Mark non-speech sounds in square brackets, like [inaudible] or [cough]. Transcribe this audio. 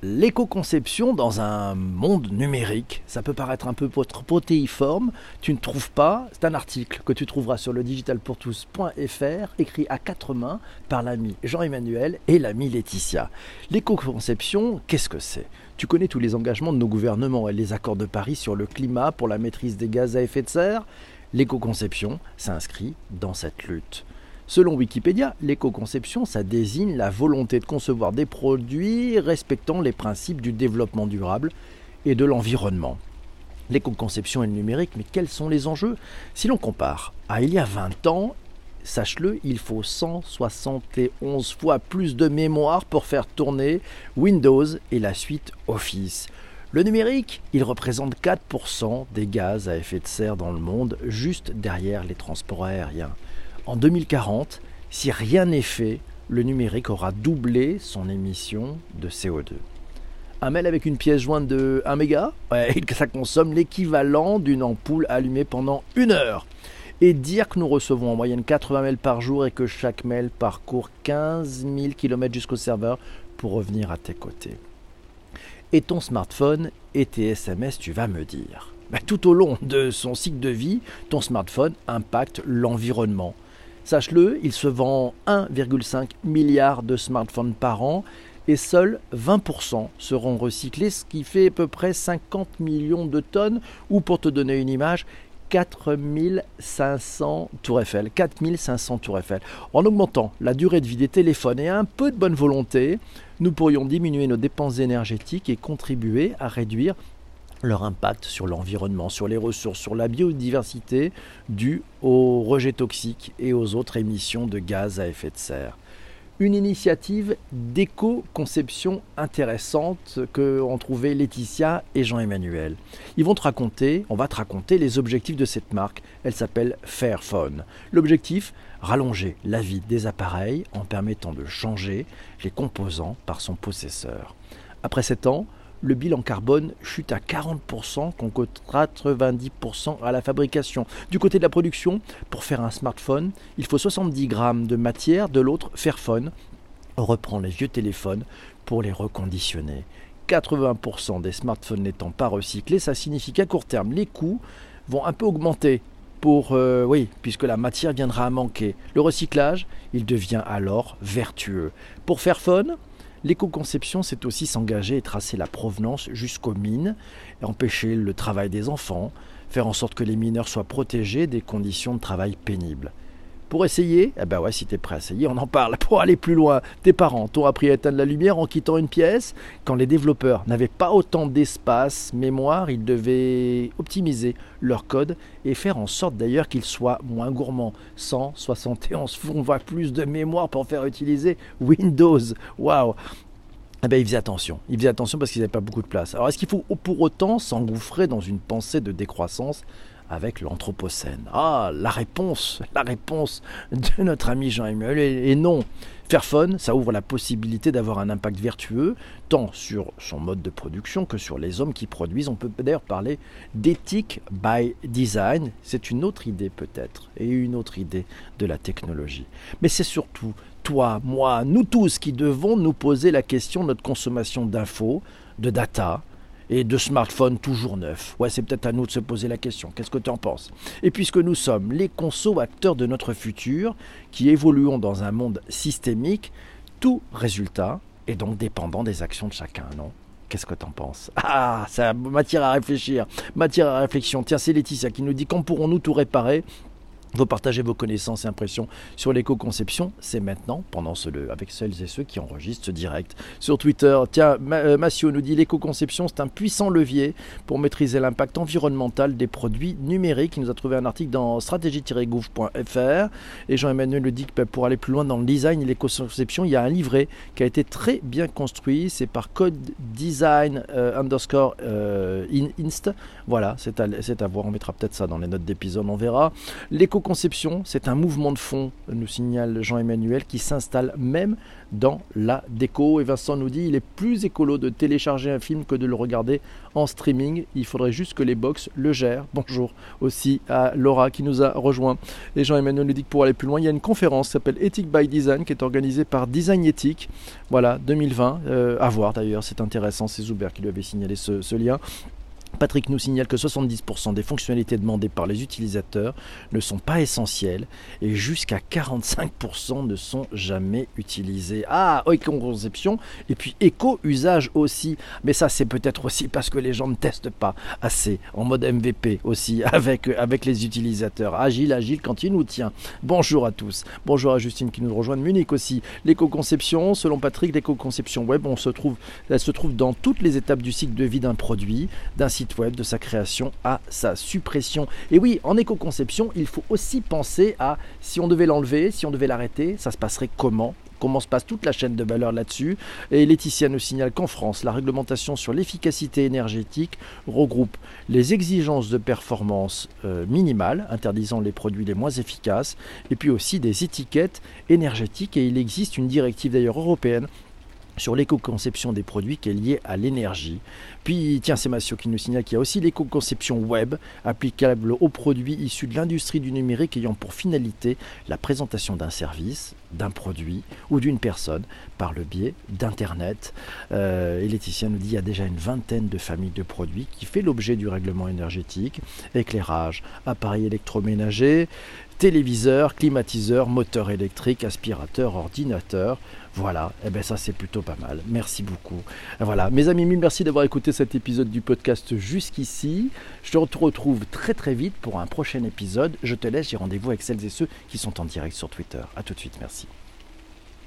L'éco-conception dans un monde numérique, ça peut paraître un peu protéiforme, tu ne trouves pas, c'est un article que tu trouveras sur le digitalpourtous.fr, écrit à quatre mains par l'ami Jean-Emmanuel et l'ami Laetitia. L'éco-conception, qu'est-ce que c'est? Tu connais tous les engagements de nos gouvernements et les accords de Paris sur le climat pour la maîtrise des gaz à effet de serre? L'éco-conception s'inscrit dans cette lutte. Selon Wikipédia, l'éco-conception, ça désigne la volonté de concevoir des produits respectant les principes du développement durable et de l'environnement. L'éco-conception et le numérique, mais quels sont les enjeux? Si l'on compare à il y a 20 ans, sache-le, il faut 171 fois plus de mémoire pour faire tourner Windows et la suite Office. Le numérique, il représente 4% des gaz à effet de serre dans le monde, juste derrière les transports aériens. En 2040, si rien n'est fait, le numérique aura doublé son émission de CO2. Un mail avec une pièce jointe de 1 méga, [laughs] ça consomme l'équivalent d'une ampoule allumée pendant une heure. Et dire que nous recevons en moyenne 80 mails par jour et que chaque mail parcourt 15 000 km jusqu'au serveur pour revenir à tes côtés. Et ton smartphone et tes SMS, tu vas me dire. Bah, tout au long de son cycle de vie, ton smartphone impacte l'environnement. Sache-le, il se vend 1,5 milliard de smartphones par an et seuls 20% seront recyclés, ce qui fait à peu près 50 millions de tonnes, ou pour te donner une image, 4500 tours Eiffel. 4500 tours Eiffel. En augmentant la durée de vie des téléphones et un peu de bonne volonté, nous pourrions diminuer nos dépenses énergétiques et contribuer à réduire leur impact sur l'environnement, sur les ressources, sur la biodiversité due aux rejets toxiques et aux autres émissions de gaz à effet de serre. Une initiative d'éco-conception intéressante que ont trouvé Laetitia et Jean-Emmanuel. Ils vont te raconter, on va te raconter les objectifs de cette marque. Elle s'appelle Fairphone. L'objectif, rallonger la vie des appareils en permettant de changer les composants par son possesseur. Après 7 ans, le bilan carbone chute à 40% contre 90% à la fabrication. Du côté de la production, pour faire un smartphone, il faut 70 grammes de matière, de l'autre, Fairphone reprend les vieux téléphones pour les reconditionner. 80% des smartphones n'étant pas recyclés, ça signifie qu'à court terme, les coûts vont un peu augmenter pour, euh, oui, puisque la matière viendra à manquer. Le recyclage, il devient alors vertueux. Pour Fairphone, L'éco-conception, c'est aussi s'engager et tracer la provenance jusqu'aux mines, empêcher le travail des enfants, faire en sorte que les mineurs soient protégés des conditions de travail pénibles. Pour essayer, eh ben ouais, si t'es prêt à essayer, on en parle. [laughs] Pour aller plus loin, tes parents t'ont appris à éteindre la lumière en quittant une pièce. Quand les développeurs n'avaient pas autant d'espace, mémoire, ils devaient optimiser leur code et faire en sorte d'ailleurs qu'il soit moins gourmand. 171 fois plus de mémoire pour faire utiliser Windows. Waouh eh ben, ils faisaient attention. Ils faisaient attention parce qu'ils n'avaient pas beaucoup de place. Alors, est-ce qu'il faut pour autant s'engouffrer dans une pensée de décroissance? Avec l'Anthropocène Ah, la réponse, la réponse de notre ami Jean-Emmanuel est non. Fairphone, ça ouvre la possibilité d'avoir un impact vertueux, tant sur son mode de production que sur les hommes qui produisent. On peut d'ailleurs parler d'éthique by design. C'est une autre idée peut-être, et une autre idée de la technologie. Mais c'est surtout toi, moi, nous tous qui devons nous poser la question de notre consommation d'infos, de data, et de smartphones toujours neufs. Ouais, c'est peut-être à nous de se poser la question. Qu'est-ce que tu en penses? Et puisque nous sommes les consommateurs de notre futur, qui évoluons dans un monde systémique, tout résultat est donc dépendant des actions de chacun, non? Qu'est-ce que tu en penses? [laughs] Ah, ça matière à réfléchir, matière à réflexion. Tiens, c'est Laetitia qui nous dit quand pourrons-nous tout réparer? Vous partagez vos connaissances et impressions sur l'éco-conception, c'est maintenant, pendant ce, avec celles et ceux qui enregistrent direct. Sur Twitter, tiens, euh, Massio nous dit l'éco-conception, c'est un puissant levier pour maîtriser l'impact environnemental des produits numériques. Il nous a trouvé un article dans stratégie-gouv.fr. Et Jean-Emmanuel nous dit que pour aller plus loin dans le design et l'éco-conception, il y a un livret qui a été très bien construit. C'est par Code Design euh, underscore euh, Inst. Voilà, c'est à, à, voir. On mettra peut-être ça dans les notes d'épisode, on verra. L'éco L'éco-conception, c'est un mouvement de fond, nous signale Jean-Emmanuel, qui s'installe même dans la déco. Et Vincent nous dit il est plus écolo de télécharger un film que de le regarder en streaming. Il faudrait juste que les box le gèrent. [laughs] Bonjour aussi à Laura qui nous a rejoint. Et Jean-Emmanuel nous dit que pour aller plus loin, il y a une conférence qui s'appelle Ethic by Design qui est organisée par Design Ethic. Voilà, 2020. Euh, à voir d'ailleurs, c'est intéressant. C'est Zuber qui lui avait signalé ce lien. Patrick nous signale que 70% des fonctionnalités demandées par les utilisateurs ne sont pas essentielles et jusqu'à 45% ne sont jamais utilisées. Ah, éco-conception et puis éco-usage aussi. Mais ça, c'est peut-être aussi parce que les gens ne testent pas assez en mode MVP aussi [laughs] avec, avec les utilisateurs. Agile, agile quand il nous tient. Bonjour à tous. Bonjour à Justine qui nous rejoint de Munich aussi. L'éco-conception, selon Patrick, l'éco-conception web, on se trouve, elle se trouve dans toutes les étapes du cycle de vie d'un produit, d'un web, de sa création à sa suppression. Et oui, en éco-conception, il faut aussi penser à si on devait l'enlever, si on devait l'arrêter, ça se passerait comment? Comment se passe toute la chaîne de valeur là-dessus? Et Laetitia nous signale qu'en France, la réglementation sur l'efficacité énergétique regroupe les exigences de performance euh, minimales, interdisant les produits les moins efficaces, et puis aussi des étiquettes énergétiques. Et il existe une directive d'ailleurs européenne sur l'éco-conception des produits qui est liée à l'énergie. Puis, tiens, c'est Massio qui nous signale qu'il y a aussi l'éco-conception web, applicable aux produits issus de l'industrie du numérique ayant pour finalité la présentation d'un service, d'un produit ou d'une personne par le biais d'Internet. Euh, et Laetitia nous dit qu'il y a déjà une vingtaine de familles de produits qui fait l'objet du règlement énergétique, éclairage, appareils électroménagers, téléviseur, climatiseur, moteur électrique, aspirateur, ordinateur. Voilà, et eh bien ça c'est plutôt pas mal. Merci beaucoup. Voilà, mes amis, mille merci d'avoir écouté cet épisode du podcast jusqu'ici. Je te retrouve très très vite pour un prochain épisode. Je te laisse, j'ai rendez-vous avec celles et ceux qui sont en direct sur Twitter. A tout de suite, merci.